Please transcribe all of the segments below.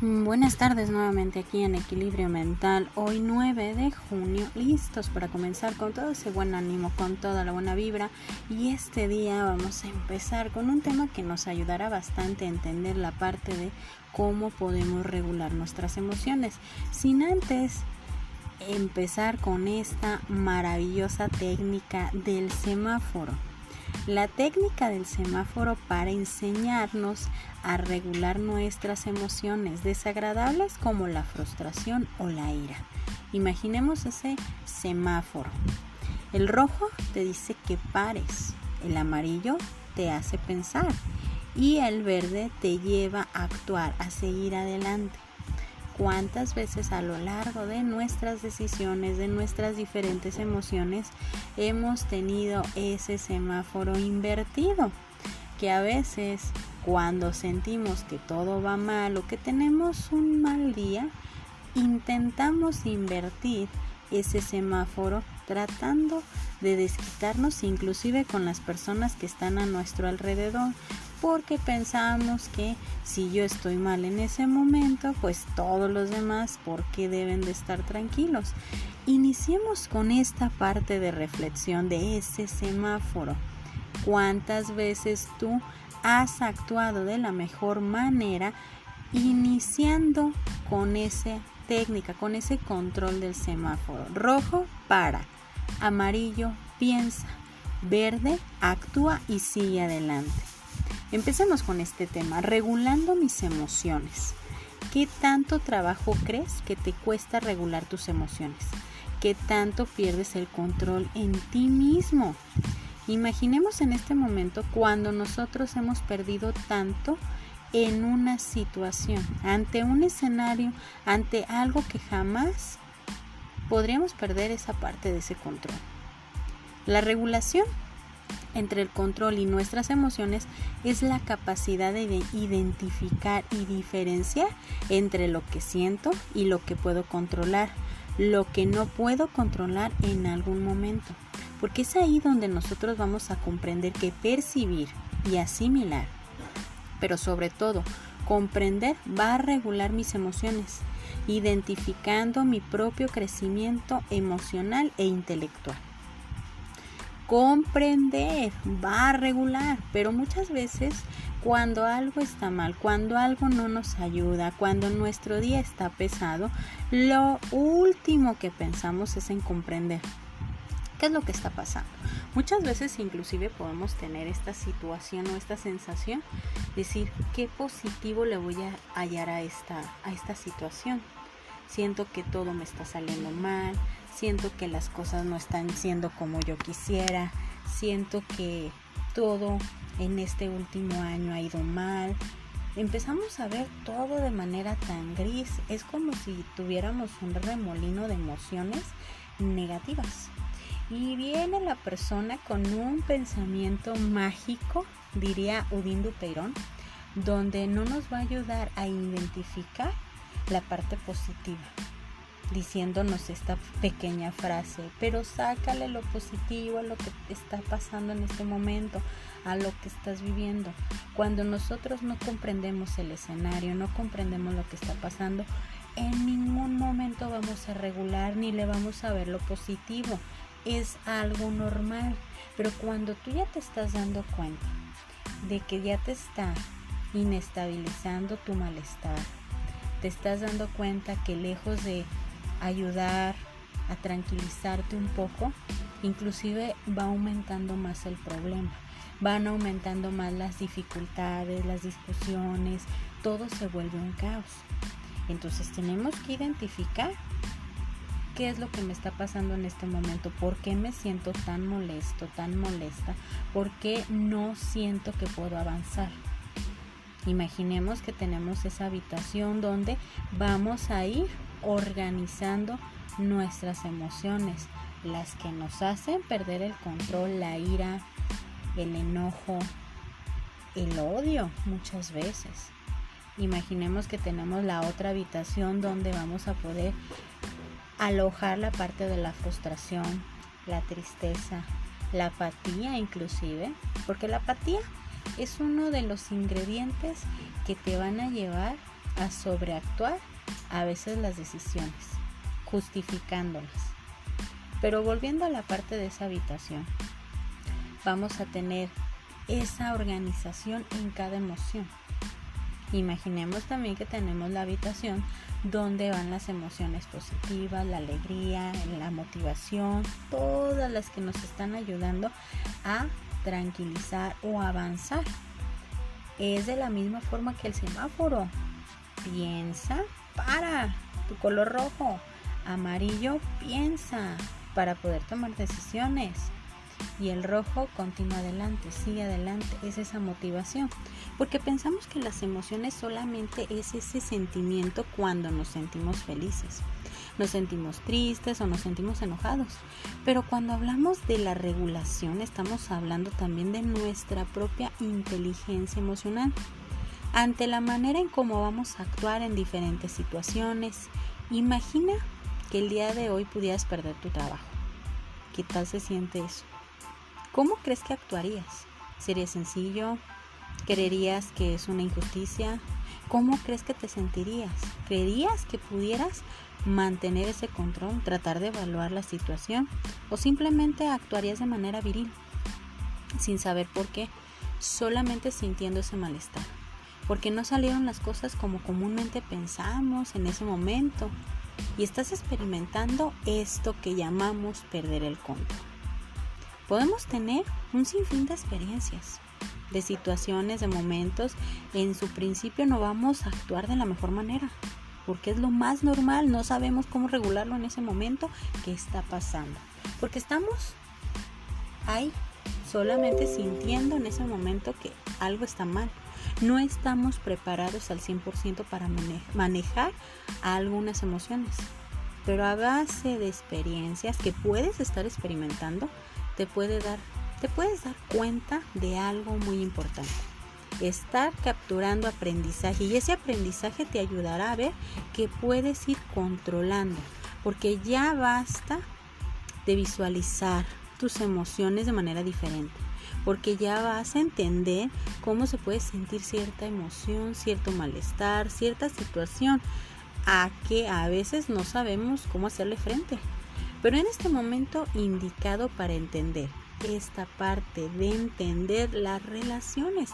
Mm, buenas tardes nuevamente aquí en Equilibrio Mental, hoy 9 de junio, listos para comenzar con todo ese buen ánimo, con toda la buena vibra. Y este día vamos a empezar con un tema que nos ayudará bastante a entender la parte de cómo podemos regular nuestras emociones, sin antes empezar con esta maravillosa técnica del semáforo. La técnica del semáforo para enseñarnos a regular nuestras emociones desagradables como la frustración o la ira. Imaginemos ese semáforo. El rojo te dice que pares, el amarillo te hace pensar y el verde te lleva a actuar, a seguir adelante cuántas veces a lo largo de nuestras decisiones, de nuestras diferentes emociones, hemos tenido ese semáforo invertido. Que a veces cuando sentimos que todo va mal o que tenemos un mal día, intentamos invertir ese semáforo tratando de desquitarnos inclusive con las personas que están a nuestro alrededor porque pensamos que si yo estoy mal en ese momento, pues todos los demás, ¿por qué deben de estar tranquilos? Iniciemos con esta parte de reflexión de ese semáforo. ¿Cuántas veces tú has actuado de la mejor manera iniciando con esa técnica, con ese control del semáforo? Rojo, para. Amarillo, piensa. Verde, actúa y sigue adelante. Empecemos con este tema, regulando mis emociones. ¿Qué tanto trabajo crees que te cuesta regular tus emociones? ¿Qué tanto pierdes el control en ti mismo? Imaginemos en este momento cuando nosotros hemos perdido tanto en una situación, ante un escenario, ante algo que jamás podríamos perder esa parte de ese control. La regulación entre el control y nuestras emociones es la capacidad de identificar y diferenciar entre lo que siento y lo que puedo controlar, lo que no puedo controlar en algún momento. Porque es ahí donde nosotros vamos a comprender que percibir y asimilar, pero sobre todo comprender va a regular mis emociones, identificando mi propio crecimiento emocional e intelectual comprender, va a regular, pero muchas veces cuando algo está mal, cuando algo no nos ayuda, cuando nuestro día está pesado, lo último que pensamos es en comprender. ¿Qué es lo que está pasando? Muchas veces inclusive podemos tener esta situación o esta sensación, decir, ¿qué positivo le voy a hallar a esta, a esta situación? Siento que todo me está saliendo mal, siento que las cosas no están siendo como yo quisiera, siento que todo en este último año ha ido mal. Empezamos a ver todo de manera tan gris, es como si tuviéramos un remolino de emociones negativas. Y viene la persona con un pensamiento mágico, diría Udin Dupeirón, donde no nos va a ayudar a identificar la parte positiva diciéndonos esta pequeña frase, pero sácale lo positivo a lo que está pasando en este momento, a lo que estás viviendo. Cuando nosotros no comprendemos el escenario, no comprendemos lo que está pasando, en ningún momento vamos a regular ni le vamos a ver lo positivo. Es algo normal, pero cuando tú ya te estás dando cuenta de que ya te está inestabilizando tu malestar, te estás dando cuenta que lejos de ayudar a tranquilizarte un poco, inclusive va aumentando más el problema, van aumentando más las dificultades, las discusiones, todo se vuelve un caos. Entonces tenemos que identificar qué es lo que me está pasando en este momento, por qué me siento tan molesto, tan molesta, por qué no siento que puedo avanzar. Imaginemos que tenemos esa habitación donde vamos a ir organizando nuestras emociones, las que nos hacen perder el control, la ira, el enojo, el odio muchas veces. Imaginemos que tenemos la otra habitación donde vamos a poder alojar la parte de la frustración, la tristeza, la apatía inclusive, porque la apatía es uno de los ingredientes que te van a llevar a sobreactuar a veces las decisiones, justificándolas. Pero volviendo a la parte de esa habitación, vamos a tener esa organización en cada emoción. Imaginemos también que tenemos la habitación donde van las emociones positivas, la alegría, la motivación, todas las que nos están ayudando a tranquilizar o avanzar. Es de la misma forma que el semáforo. Piensa, para, tu color rojo. Amarillo, piensa, para poder tomar decisiones y el rojo continúa adelante, sigue adelante, es esa motivación. Porque pensamos que las emociones solamente es ese sentimiento cuando nos sentimos felices, nos sentimos tristes o nos sentimos enojados. Pero cuando hablamos de la regulación estamos hablando también de nuestra propia inteligencia emocional. Ante la manera en cómo vamos a actuar en diferentes situaciones, imagina que el día de hoy pudieras perder tu trabajo. ¿Qué tal se siente eso? ¿Cómo crees que actuarías? ¿Sería sencillo? ¿Creerías que es una injusticia? ¿Cómo crees que te sentirías? ¿Creerías que pudieras mantener ese control, tratar de evaluar la situación? ¿O simplemente actuarías de manera viril, sin saber por qué, solamente sintiendo ese malestar? Porque no salieron las cosas como comúnmente pensamos en ese momento y estás experimentando esto que llamamos perder el control podemos tener un sinfín de experiencias, de situaciones, de momentos. En su principio no vamos a actuar de la mejor manera, porque es lo más normal, no sabemos cómo regularlo en ese momento que está pasando, porque estamos ahí solamente sintiendo en ese momento que algo está mal. No estamos preparados al 100% para manejar algunas emociones, pero a base de experiencias que puedes estar experimentando, te puede dar, te puedes dar cuenta de algo muy importante. Estar capturando aprendizaje y ese aprendizaje te ayudará a ver que puedes ir controlando, porque ya basta de visualizar tus emociones de manera diferente, porque ya vas a entender cómo se puede sentir cierta emoción, cierto malestar, cierta situación a que a veces no sabemos cómo hacerle frente pero en este momento indicado para entender esta parte de entender las relaciones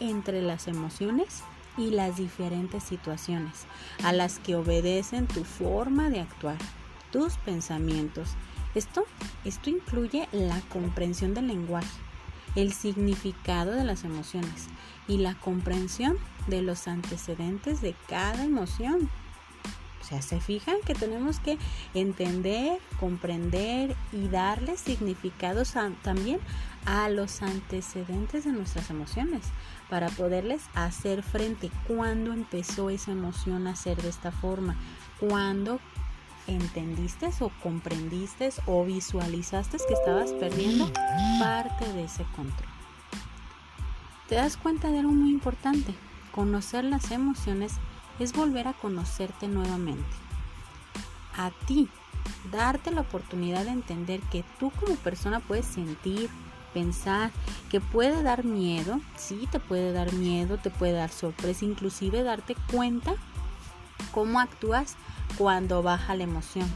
entre las emociones y las diferentes situaciones a las que obedecen tu forma de actuar, tus pensamientos. Esto, esto incluye la comprensión del lenguaje, el significado de las emociones y la comprensión de los antecedentes de cada emoción. O sea, se fijan que tenemos que entender, comprender y darle significados también a los antecedentes de nuestras emociones para poderles hacer frente. ¿Cuándo empezó esa emoción a ser de esta forma? ¿Cuándo entendiste o comprendiste o visualizaste que estabas perdiendo parte de ese control? Te das cuenta de algo muy importante, conocer las emociones es volver a conocerte nuevamente. A ti, darte la oportunidad de entender que tú como persona puedes sentir, pensar, que puede dar miedo, sí te puede dar miedo, te puede dar sorpresa, inclusive darte cuenta cómo actúas cuando baja la emoción.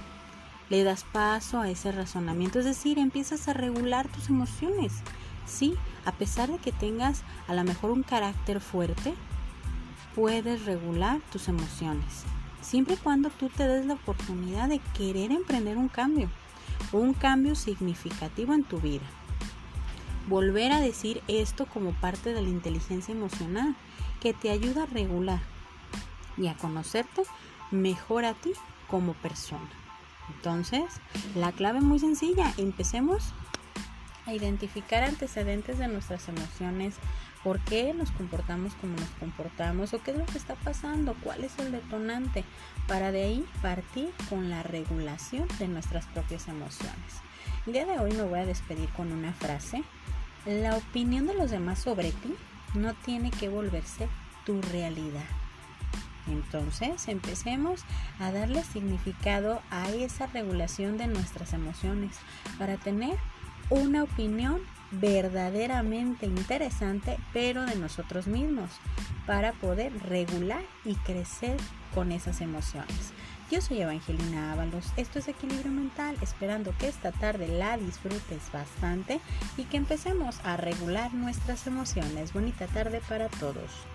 Le das paso a ese razonamiento, es decir, empiezas a regular tus emociones. Sí, a pesar de que tengas a lo mejor un carácter fuerte, puedes regular tus emociones, siempre y cuando tú te des la oportunidad de querer emprender un cambio, un cambio significativo en tu vida. Volver a decir esto como parte de la inteligencia emocional que te ayuda a regular y a conocerte mejor a ti como persona. Entonces, la clave muy sencilla. Empecemos a identificar antecedentes de nuestras emociones, por qué nos comportamos como nos comportamos o qué es lo que está pasando, cuál es el detonante, para de ahí partir con la regulación de nuestras propias emociones. El día de hoy me voy a despedir con una frase. La opinión de los demás sobre ti no tiene que volverse tu realidad. Entonces empecemos a darle significado a esa regulación de nuestras emociones para tener una opinión verdaderamente interesante, pero de nosotros mismos, para poder regular y crecer con esas emociones. Yo soy Evangelina Ábalos, esto es Equilibrio Mental, esperando que esta tarde la disfrutes bastante y que empecemos a regular nuestras emociones. Bonita tarde para todos.